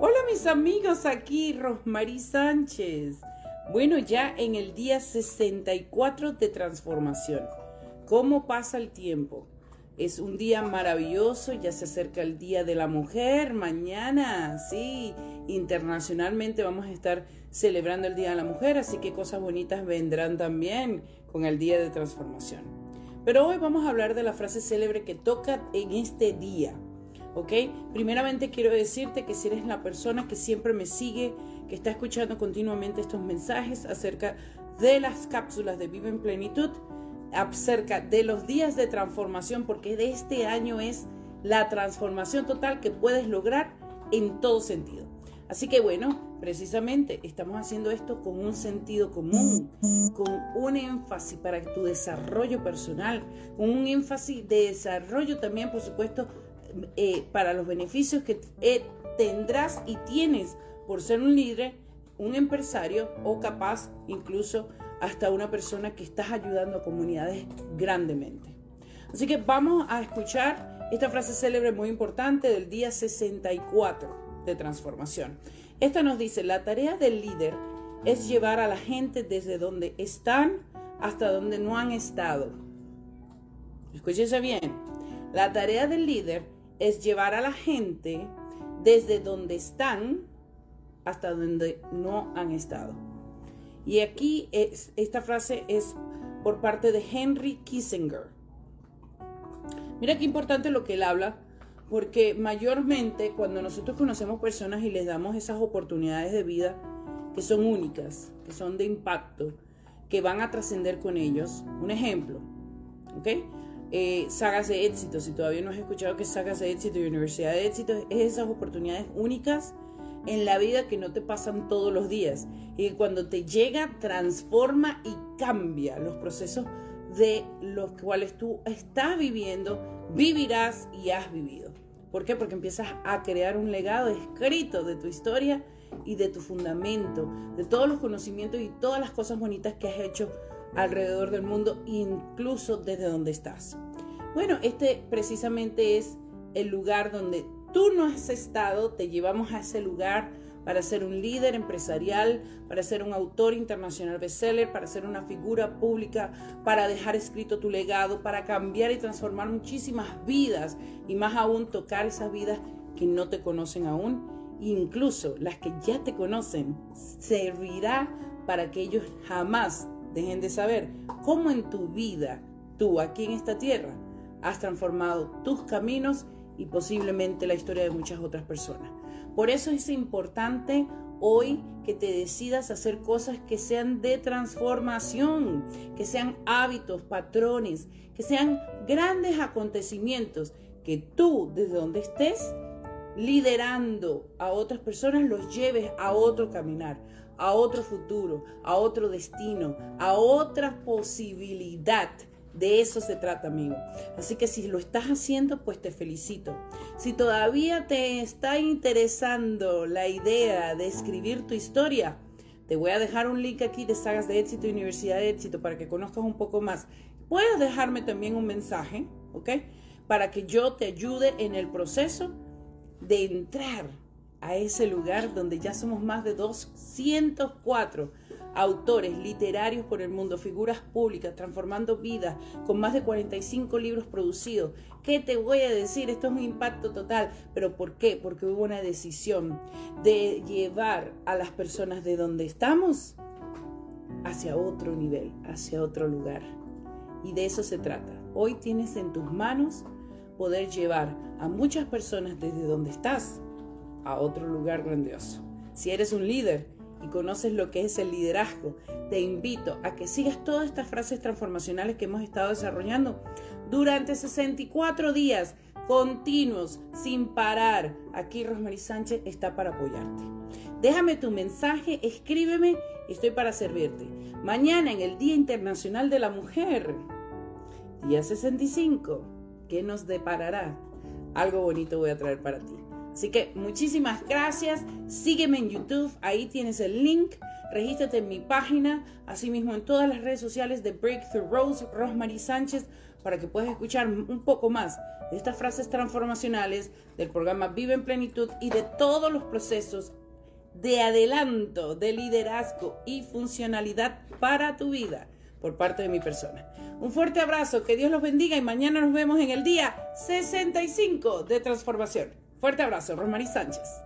Hola mis amigos, aquí Rosmarie Sánchez. Bueno, ya en el día 64 de transformación. ¿Cómo pasa el tiempo? Es un día maravilloso, ya se acerca el Día de la Mujer, mañana, sí, internacionalmente vamos a estar celebrando el Día de la Mujer, así que cosas bonitas vendrán también con el Día de Transformación. Pero hoy vamos a hablar de la frase célebre que toca en este día. ¿Ok? Primeramente quiero decirte que si eres la persona que siempre me sigue, que está escuchando continuamente estos mensajes acerca de las cápsulas de Vive en Plenitud, acerca de los días de transformación, porque de este año es la transformación total que puedes lograr en todo sentido. Así que bueno, precisamente estamos haciendo esto con un sentido común, con un énfasis para tu desarrollo personal, con un énfasis de desarrollo también, por supuesto, eh, para los beneficios que eh, tendrás y tienes por ser un líder, un empresario o capaz incluso hasta una persona que estás ayudando a comunidades grandemente. Así que vamos a escuchar esta frase célebre muy importante del día 64 de transformación. Esta nos dice, la tarea del líder es llevar a la gente desde donde están hasta donde no han estado. Escúchese bien. La tarea del líder es llevar a la gente desde donde están hasta donde no han estado. Y aquí es, esta frase es por parte de Henry Kissinger. Mira qué importante lo que él habla, porque mayormente cuando nosotros conocemos personas y les damos esas oportunidades de vida que son únicas, que son de impacto, que van a trascender con ellos. Un ejemplo, ¿ok? Eh, sagas de éxito. Si todavía no has escuchado que sagas de éxito y universidad de éxito, es esas oportunidades únicas en la vida que no te pasan todos los días. Y cuando te llega, transforma y cambia los procesos de los cuales tú estás viviendo, vivirás y has vivido. ¿Por qué? Porque empiezas a crear un legado escrito de tu historia y de tu fundamento, de todos los conocimientos y todas las cosas bonitas que has hecho alrededor del mundo, incluso desde donde estás. Bueno, este precisamente es el lugar donde tú no has estado, te llevamos a ese lugar para ser un líder empresarial, para ser un autor internacional bestseller, para ser una figura pública, para dejar escrito tu legado, para cambiar y transformar muchísimas vidas y más aún tocar esas vidas que no te conocen aún, incluso las que ya te conocen, servirá para que ellos jamás dejen de saber cómo en tu vida, tú aquí en esta tierra, has transformado tus caminos y posiblemente la historia de muchas otras personas. Por eso es importante hoy que te decidas hacer cosas que sean de transformación, que sean hábitos, patrones, que sean grandes acontecimientos, que tú desde donde estés liderando a otras personas los lleves a otro caminar, a otro futuro, a otro destino, a otra posibilidad. De eso se trata, amigo. Así que si lo estás haciendo, pues te felicito. Si todavía te está interesando la idea de escribir tu historia, te voy a dejar un link aquí de Sagas de Éxito y Universidad de Éxito para que conozcas un poco más. Puedes dejarme también un mensaje, ¿ok? Para que yo te ayude en el proceso de entrar a ese lugar donde ya somos más de 204 autores literarios por el mundo, figuras públicas, transformando vidas, con más de 45 libros producidos. ¿Qué te voy a decir? Esto es un impacto total. ¿Pero por qué? Porque hubo una decisión de llevar a las personas de donde estamos hacia otro nivel, hacia otro lugar. Y de eso se trata. Hoy tienes en tus manos poder llevar a muchas personas desde donde estás a otro lugar grandioso. Si eres un líder y conoces lo que es el liderazgo, te invito a que sigas todas estas frases transformacionales que hemos estado desarrollando durante 64 días continuos, sin parar. Aquí Rosmarie Sánchez está para apoyarte. Déjame tu mensaje, escríbeme, estoy para servirte. Mañana en el Día Internacional de la Mujer, día 65, ¿qué nos deparará? Algo bonito voy a traer para ti. Así que muchísimas gracias. Sígueme en YouTube, ahí tienes el link. Regístrate en mi página, asimismo en todas las redes sociales de Breakthrough Rose, Rosemary Sánchez, para que puedas escuchar un poco más de estas frases transformacionales del programa Vive en Plenitud y de todos los procesos de adelanto, de liderazgo y funcionalidad para tu vida por parte de mi persona. Un fuerte abrazo, que Dios los bendiga y mañana nos vemos en el día 65 de transformación. Fuerte abrazo, Rosmarie Sánchez.